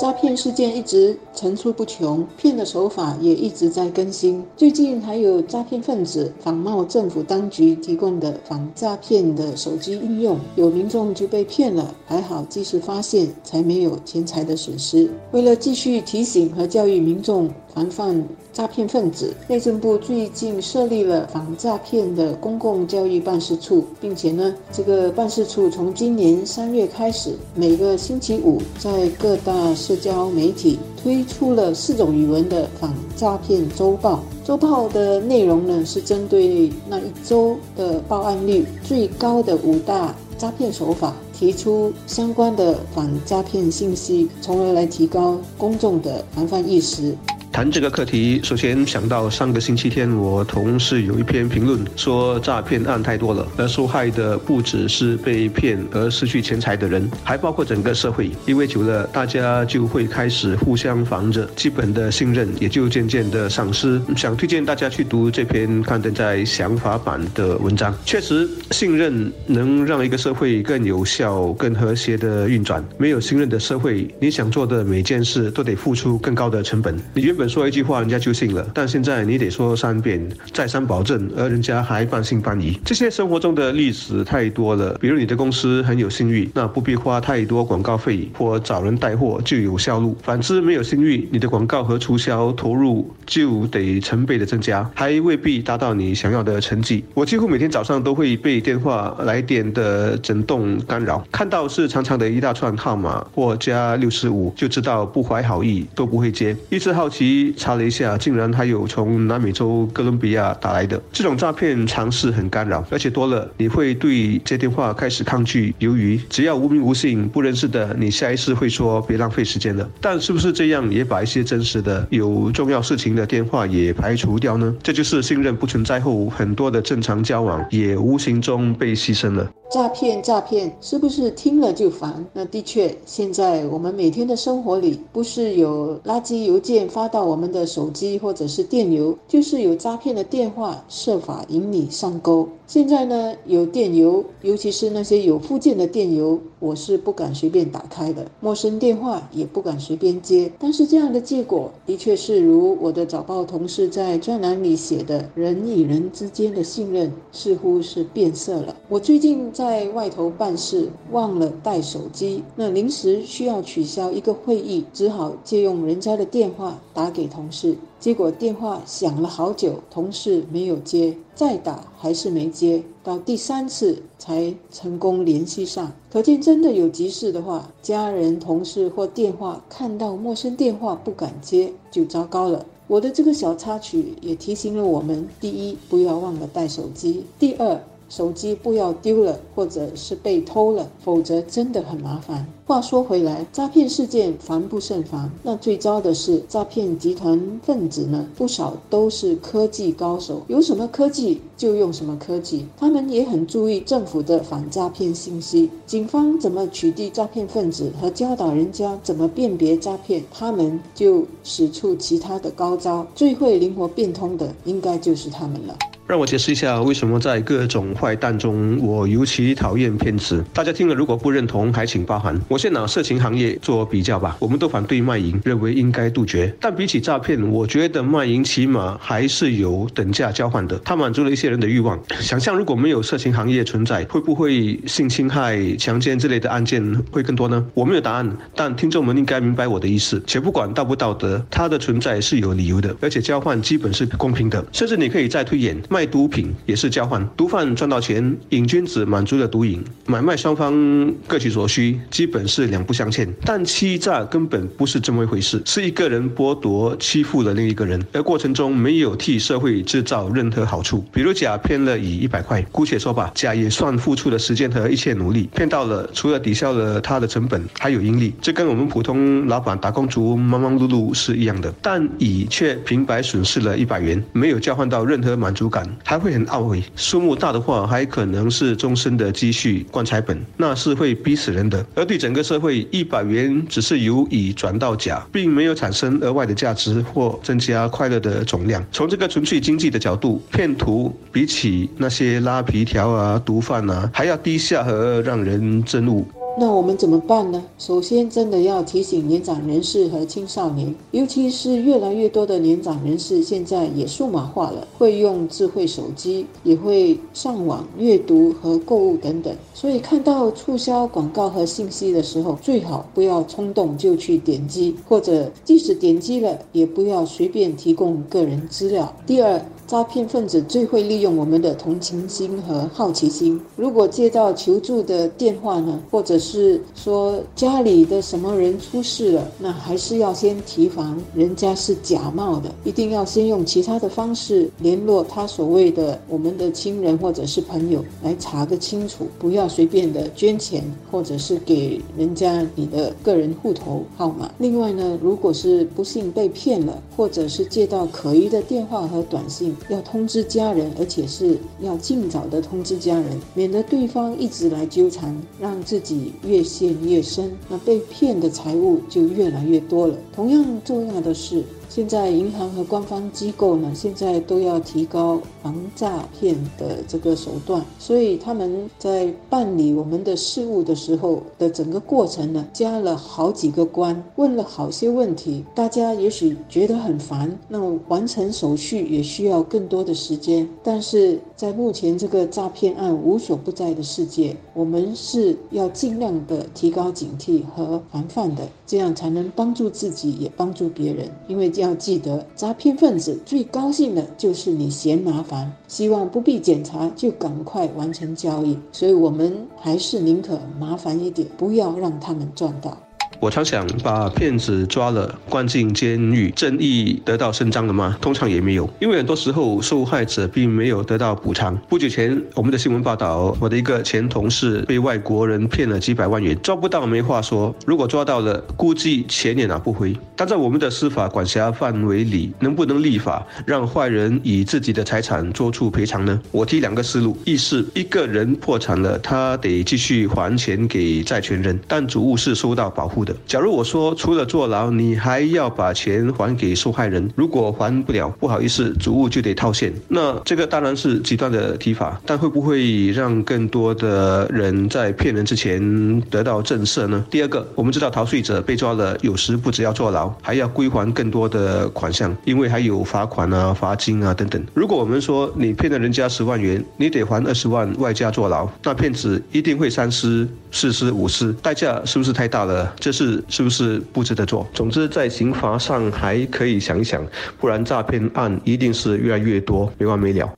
诈骗事件一直层出不穷，骗的手法也一直在更新。最近还有诈骗分子仿冒政府当局提供的反诈骗的手机应用，有民众就被骗了，还好及时发现，才没有钱财的损失。为了继续提醒和教育民众防范诈骗分子，内政部最近设立了反诈骗的公共教育办事处，并且呢，这个办事处从今年三月开始，每个星期五在各大社交媒体推出了四种语文的反诈骗周报。周报的内容呢，是针对那一周的报案率最高的五大诈骗手法，提出相关的反诈骗信息，从而来提高公众的防范意识。谈这个课题，首先想到上个星期天，我同事有一篇评论说诈骗案太多了，而受害的不只是被骗而失去钱财的人，还包括整个社会。因为久了，大家就会开始互相防着，基本的信任也就渐渐的丧失。想推荐大家去读这篇刊登在想法版的文章。确实，信任能让一个社会更有效、更和谐的运转。没有信任的社会，你想做的每件事都得付出更高的成本。你原本说一句话，人家就信了，但现在你得说三遍，再三保证，而人家还半信半疑。这些生活中的例子太多了。比如你的公司很有信誉，那不必花太多广告费或找人带货就有销路；反之，没有信誉，你的广告和促销投入就得成倍的增加，还未必达到你想要的成绩。我几乎每天早上都会被电话来电的震动干扰，看到是长长的一大串号码或加六十五，就知道不怀好意，都不会接。一直好奇。查了一下，竟然还有从南美洲哥伦比亚打来的这种诈骗，尝试很干扰，而且多了，你会对接电话开始抗拒。由于只要无名无姓、不认识的，你下意识会说别浪费时间了。但是不是这样也把一些真实的、有重要事情的电话也排除掉呢？这就是信任不存在后，很多的正常交往也无形中被牺牲了。诈骗，诈骗，是不是听了就烦？那的确，现在我们每天的生活里，不是有垃圾邮件发到我们的手机，或者是电邮，就是有诈骗的电话设法引你上钩。现在呢，有电邮，尤其是那些有附件的电邮，我是不敢随便打开的。陌生电话也不敢随便接。但是这样的结果，的确是如我的早报同事在专栏里写的：人与人之间的信任似乎是变色了。我最近在外头办事，忘了带手机，那临时需要取消一个会议，只好借用人家的电话打给同事。结果电话响了好久，同事没有接，再打还是没接，到第三次才成功联系上。可见真的有急事的话，家人、同事或电话看到陌生电话不敢接，就糟糕了。我的这个小插曲也提醒了我们：第一，不要忘了带手机；第二。手机不要丢了，或者是被偷了，否则真的很麻烦。话说回来，诈骗事件防不胜防。那最糟的是，诈骗集团分子呢，不少都是科技高手，有什么科技就用什么科技。他们也很注意政府的反诈骗信息，警方怎么取缔诈骗分子和教导人家怎么辨别诈骗，他们就使出其他的高招。最会灵活变通的，应该就是他们了。让我解释一下，为什么在各种坏蛋中，我尤其讨厌骗子。大家听了如果不认同，还请包涵。我先拿色情行业做比较吧。我们都反对卖淫，认为应该杜绝。但比起诈骗，我觉得卖淫起码还是有等价交换的。它满足了一些人的欲望。想象如果没有色情行业存在，会不会性侵害、强奸之类的案件会更多呢？我没有答案，但听众们应该明白我的意思。且不管道不道德，它的存在是有理由的，而且交换基本是公平的。甚至你可以再推演卖。卖毒品也是交换，毒贩赚到钱，瘾君子满足了毒瘾，买卖双方各取所需，基本是两不相欠。但欺诈根本不是这么一回事，是一个人剥夺、欺负了另一个人，而过程中没有替社会制造任何好处。比如甲骗了乙一百块，姑且说吧，甲也算付出了时间和一切努力，骗到了，除了抵消了他的成本，还有盈利，这跟我们普通老板打工族忙忙碌碌是一样的。但乙却平白损失了一百元，没有交换到任何满足感。还会很懊悔。数目大的话，还可能是终身的积蓄棺材本，那是会逼死人的。而对整个社会，一百元只是由乙转到甲，并没有产生额外的价值或增加快乐的总量。从这个纯粹经济的角度，骗徒比起那些拉皮条啊、毒贩啊，还要低下和让人憎恶。那我们怎么办呢？首先，真的要提醒年长人士和青少年，尤其是越来越多的年长人士，现在也数码化了，会用智慧手机，也会上网阅读和购物等等。所以，看到促销广告和信息的时候，最好不要冲动就去点击，或者即使点击了，也不要随便提供个人资料。第二，诈骗分子最会利用我们的同情心和好奇心。如果接到求助的电话呢，或者是说家里的什么人出事了，那还是要先提防人家是假冒的，一定要先用其他的方式联络他所谓的我们的亲人或者是朋友来查个清楚，不要随便的捐钱或者是给人家你的个人户头号码。另外呢，如果是不幸被骗了，或者是接到可疑的电话和短信，要通知家人，而且是要尽早的通知家人，免得对方一直来纠缠，让自己越陷越深，那被骗的财物就越来越多了。同样重要的是。现在银行和官方机构呢，现在都要提高防诈骗的这个手段，所以他们在办理我们的事务的时候的整个过程呢，加了好几个关，问了好些问题。大家也许觉得很烦，那么完成手续也需要更多的时间。但是在目前这个诈骗案无所不在的世界，我们是要尽量的提高警惕和防范的，这样才能帮助自己，也帮助别人，因为。要记得，诈骗分子最高兴的就是你嫌麻烦，希望不必检查就赶快完成交易，所以我们还是宁可麻烦一点，不要让他们赚到。我常想，把骗子抓了，关进监狱，正义得到伸张了吗？通常也没有，因为很多时候受害者并没有得到补偿。不久前，我们的新闻报道，我的一个前同事被外国人骗了几百万元，抓不到没话说，如果抓到了，估计钱也拿不回。但在我们的司法管辖范围里，能不能立法让坏人以自己的财产做出赔偿呢？我提两个思路：一是一个人破产了，他得继续还钱给债权人，但主物是受到保护的。假如我说除了坐牢，你还要把钱还给受害人，如果还不了，不好意思，主物就得套现。那这个当然是极端的提法，但会不会让更多的人在骗人之前得到震慑呢？第二个，我们知道逃税者被抓了，有时不只要坐牢，还要归还更多的款项，因为还有罚款啊、罚金啊等等。如果我们说你骗了人家十万元，你得还二十万外加坐牢，那骗子一定会三思、四思、五思，代价是不是太大了？这是。是是不是不值得做？总之，在刑罚上还可以想一想，不然诈骗案一定是越来越多，没完没了。